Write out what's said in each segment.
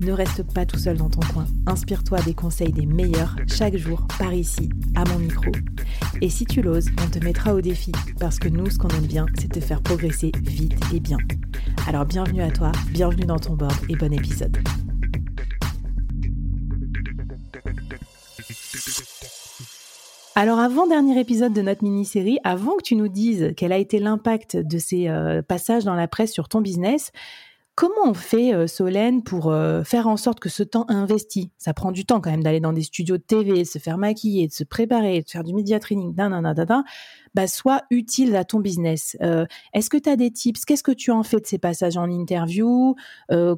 Ne reste pas tout seul dans ton coin. Inspire-toi des conseils des meilleurs chaque jour par ici, à mon micro. Et si tu l'oses, on te mettra au défi parce que nous, ce qu'on aime bien, c'est te faire progresser vite et bien. Alors bienvenue à toi, bienvenue dans ton board et bon épisode. Alors avant dernier épisode de notre mini-série, avant que tu nous dises quel a été l'impact de ces euh, passages dans la presse sur ton business, Comment on fait, euh, Solène, pour euh, faire en sorte que ce temps investi, ça prend du temps quand même d'aller dans des studios de TV, de se faire maquiller, de se préparer, de faire du media training, bah, soit utile à ton business. Euh, est-ce que tu as des tips? Qu'est-ce que tu en fais de ces passages en interview?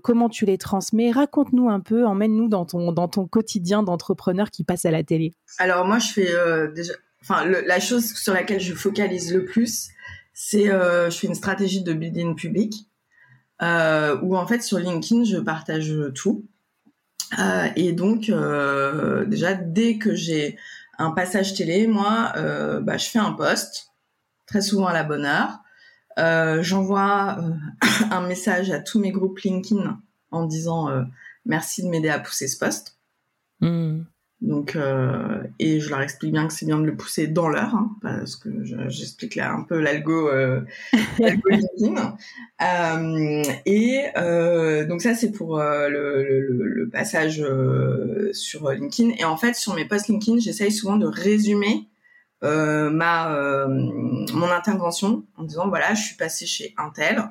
Comment tu les transmets? Raconte-nous un peu, emmène-nous dans ton, dans ton quotidien d'entrepreneur qui passe à la télé. Alors moi, je fais déjà, enfin, la chose sur laquelle je focalise le plus, c'est je fais une stratégie de building public euh, où en fait sur LinkedIn je partage tout. Euh, et donc euh, déjà dès que j'ai un passage télé, moi euh, bah, je fais un post très souvent à la bonne heure. Euh, j'envoie un message à tous mes groupes LinkedIn en disant merci de m'aider à pousser ce post. Mmh. Donc, euh, et je leur explique bien que c'est bien de le pousser dans l'heure, hein, parce que j'explique là un peu l'algo, euh, LinkedIn. Euh, et euh, donc ça, c'est pour euh, le, le, le, passage euh, sur LinkedIn. Et en fait, sur mes posts LinkedIn, j'essaye souvent de résumer ma mon intervention en disant voilà, je suis passée chez Intel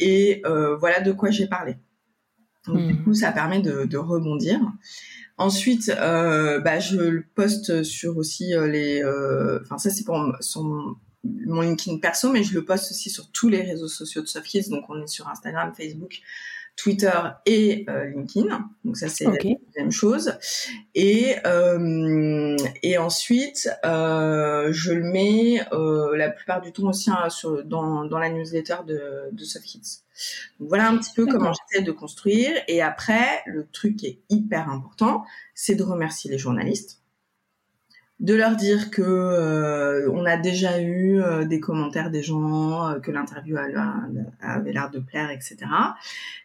et voilà de quoi j'ai parlé. Donc, du mmh. coup, ça permet de, de rebondir. Ensuite, euh, bah, je le poste sur aussi euh, les. Euh, enfin, ça c'est pour mon LinkedIn perso, mais je le poste aussi sur tous les réseaux sociaux de Softies. Donc, on est sur Instagram, Facebook, Twitter et euh, LinkedIn. Donc ça c'est la deuxième chose. Et euh, et ensuite euh, je le mets euh, la plupart du temps aussi hein, sur, dans dans la newsletter de de SoftKids. Donc voilà un petit peu comment j'essaie de construire. Et après le truc qui est hyper important, c'est de remercier les journalistes de leur dire que euh, on a déjà eu euh, des commentaires des gens, euh, que l'interview avait l'air de plaire, etc.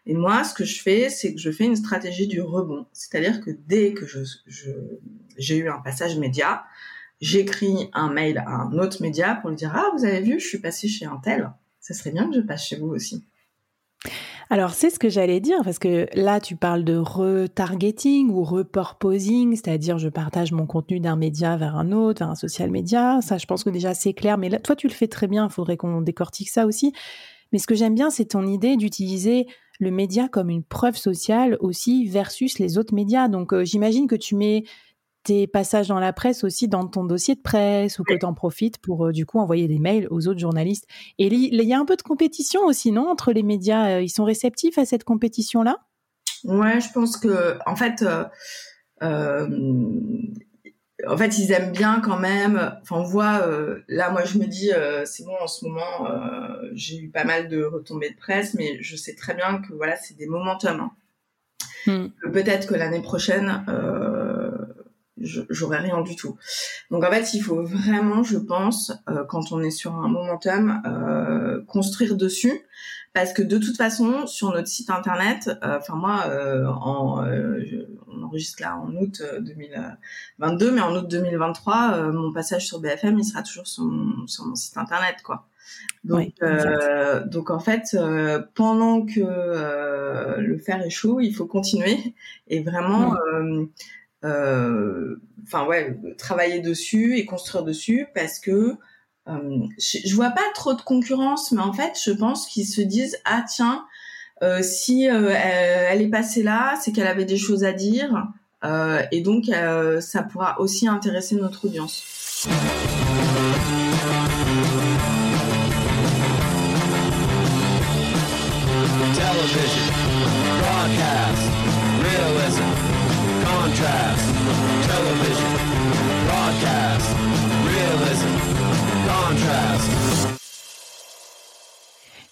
Et moi, ce que je fais, c'est que je fais une stratégie du rebond. C'est-à-dire que dès que j'ai eu un passage média, j'écris un mail à un autre média pour lui dire ah vous avez vu, je suis passé chez un tel. Ça serait bien que je passe chez vous aussi. Alors, c'est ce que j'allais dire, parce que là, tu parles de retargeting ou repurposing, c'est-à-dire je partage mon contenu d'un média vers un autre, vers un social média. Ça, je pense que déjà, c'est clair. Mais là, toi, tu le fais très bien. Il faudrait qu'on décortique ça aussi. Mais ce que j'aime bien, c'est ton idée d'utiliser le média comme une preuve sociale aussi versus les autres médias. Donc, euh, j'imagine que tu mets tes passages dans la presse aussi dans ton dossier de presse ou que tu en profites pour euh, du coup envoyer des mails aux autres journalistes. Et il y a un peu de compétition aussi, non Entre les médias, euh, ils sont réceptifs à cette compétition-là? Ouais, je pense que en fait, euh, en fait, ils aiment bien quand même. Enfin, on voit là, moi, je me dis, c'est bon en ce moment, j'ai eu pas mal de retombées de presse, mais je sais très bien que voilà, c'est des momentum. Hein. Hmm. Peut-être que l'année prochaine j'aurais rien du tout. Donc en fait, il faut vraiment, je pense, euh, quand on est sur un momentum, euh, construire dessus, parce que de toute façon, sur notre site internet, euh, enfin moi, euh, en, on enregistre là en août 2022, mais en août 2023, mon passage sur BFM, il sera toujours sur mon, sur mon site internet, quoi. Donc, donc en fait, pendant que le fer est chaud, il faut continuer et vraiment euh, enfin ouais, travailler dessus et construire dessus parce que je, vois pas trop de concurrence, mais en fait, je pense qu'ils se disent ah tiens, si elle, est passée là, c'est qu'elle avait des choses à dire, et donc ça pourra aussi intéresser notre audience.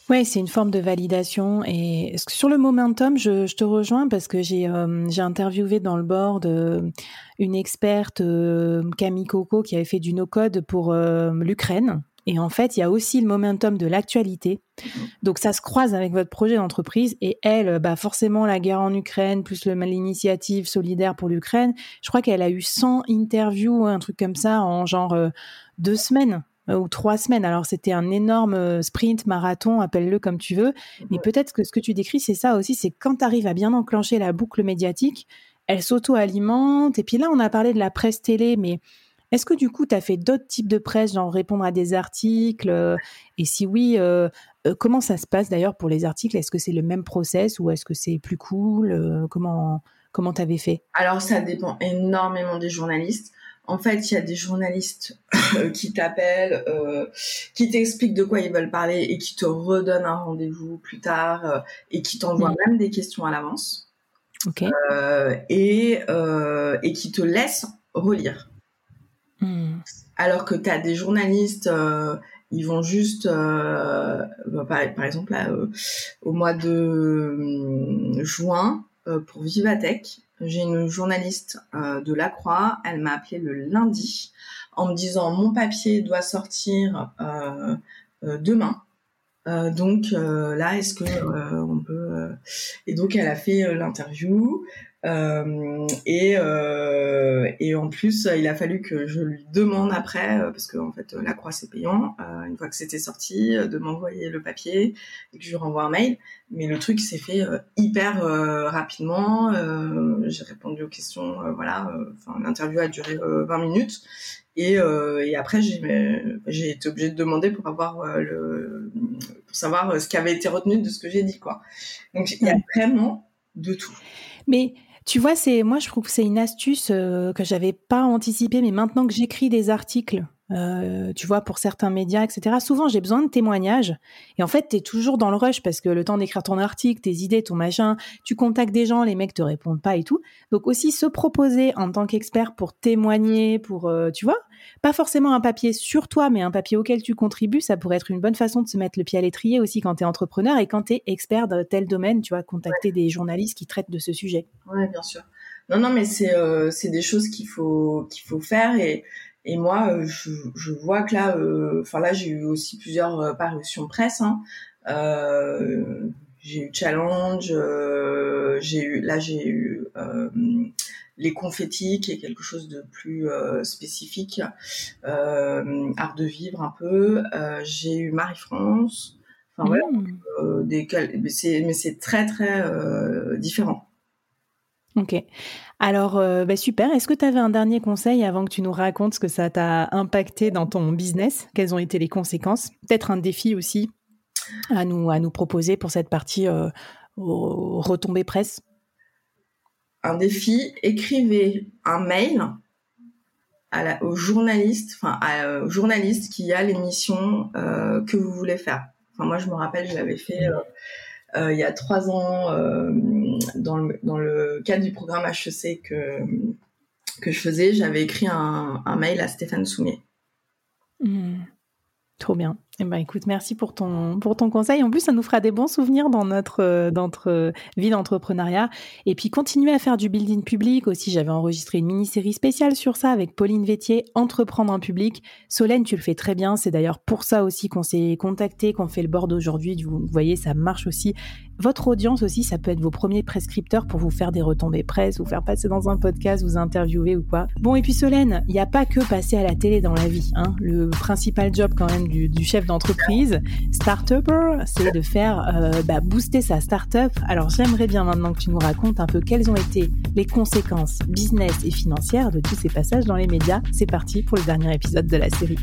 Ouais, c'est une forme de validation. Et sur le momentum, je, te rejoins parce que j'ai euh, interviewé dans le board euh, une experte, euh, Camille Coco, qui avait fait du no-code pour l'Ukraine. Et en fait, il y a aussi le momentum de l'actualité. Donc, ça se croise avec votre projet d'entreprise. Et elle, bah, forcément, la guerre en Ukraine, plus l'initiative solidaire pour l'Ukraine, je crois qu'elle a eu 100 interviews, un truc comme ça, en genre deux semaines ou trois semaines. Alors c'était un énorme sprint, marathon, appelle-le comme tu veux. Mais peut-être que ce que tu décris, c'est ça aussi, c'est quand tu arrives à bien enclencher la boucle médiatique, elle s'auto-alimente. Et puis là, on a parlé de la presse télé, mais est-ce que du coup, tu as fait d'autres types de presse, genre répondre à des articles euh, Et si oui, euh, euh, comment ça se passe d'ailleurs pour les articles? Est-ce que c'est le même process ou est-ce que c'est plus cool Comment comment t'avais fait? Alors ça dépend énormément des journalistes. En fait, il y a des journalistes qui t'appellent, qui t'expliquent de quoi ils veulent parler et qui te redonnent un rendez-vous plus tard et qui t'envoient mmh. même des questions à l'avance. Ok. et, et qui te laissent relire. Hmm. Alors que tu as des journalistes, euh, ils vont juste, euh, bah, par, exemple, euh, au mois de juin, pour Vivatech, j'ai une journaliste de La Croix, elle m'a appelé le lundi en me disant mon papier doit sortir demain. donc là, est-ce que on peut Et donc elle a fait l'interview. Euh, et, euh, et en plus, il a fallu que je lui demande après, euh, parce que en fait, la croix c'est payant, une fois que c'était sorti, de m'envoyer le papier et que je lui renvoie un mail. Mais le truc s'est fait hyper rapidement. J'ai répondu aux questions, voilà. Enfin, l'interview a duré 20 minutes. Et, et après, j'ai été obligée de demander pour avoir le, pour savoir ce qui avait été retenu de ce que j'ai dit, quoi. Donc, il y a vraiment de tout. Mais tu vois, c'est moi je trouve que c'est une astuce euh, que j'avais pas anticipée, mais maintenant que j'écris des articles, euh, tu vois, pour certains médias, etc. Souvent, j'ai besoin de témoignages. Et en fait, tu es toujours dans le rush parce que le temps d'écrire ton article, tes idées, ton machin, tu contactes des gens, les mecs te répondent pas et tout. Donc aussi se proposer en tant qu'expert pour témoigner, pour, euh, tu vois, pas forcément un papier sur toi, mais un papier auquel tu contribues, ça pourrait être une bonne façon de se mettre le pied à l'étrier aussi quand tu es entrepreneur et quand tu es expert de tel domaine, tu vois, contacter des journalistes qui traitent de ce sujet. Ouais, bien sûr. Non, non, mais c'est euh, des choses qu'il faut qu'il faut faire et et moi, euh, je, je vois que là, euh, enfin là, j'ai eu aussi plusieurs euh, parutions presse. Hein. j'ai eu Challenge, j'ai eu là j'ai eu les confettis qui est quelque chose de plus spécifique, art de vivre un peu. j'ai eu Marie France. Enfin voilà, mmh. des mais c'est très très différent. Ok. Alors, euh, bah, super. Est-ce que tu avais un dernier conseil avant que tu nous racontes ce que ça t'a impacté dans ton business? Quelles ont été les conséquences? Peut-être un défi aussi à nous, à nous proposer pour cette partie euh, retombée presse? Un défi, écrivez un mail à au journaliste, enfin au journaliste qui a l'émission euh, que vous voulez faire. Enfin, moi, je me rappelle, je l'avais fait euh, il y a trois ans euh, dans le, cadre du programme HEC que, que je faisais, j'avais écrit un, un, mail à Stéphane Soumier. Mmh. Trop bien. Eh ben, écoute, merci pour ton, pour ton conseil. En plus, ça nous fera des bons souvenirs dans notre, euh, dans notre vie d'entrepreneuriat. Et puis, continuer à faire du building public aussi. J'avais enregistré une mini-série spéciale sur ça avec Pauline Vétier, Entreprendre en public. Solène, tu le fais très bien. C'est d'ailleurs pour ça aussi qu'on s'est contacté, qu'on fait le board aujourd'hui. Vous voyez, ça marche aussi. Votre audience aussi, ça peut être vos premiers prescripteurs pour vous faire des retombées presse, vous faire passer dans un podcast, vous interviewer ou quoi. Bon, et puis Solène, il n'y a pas que passer à la télé dans la vie. Hein. Le principal job quand même du, du chef d'entreprise, start-upper, c'est de faire euh, bah, booster sa start-up. Alors j'aimerais bien maintenant que tu nous racontes un peu quelles ont été les conséquences business et financières de tous ces passages dans les médias. C'est parti pour le dernier épisode de la série.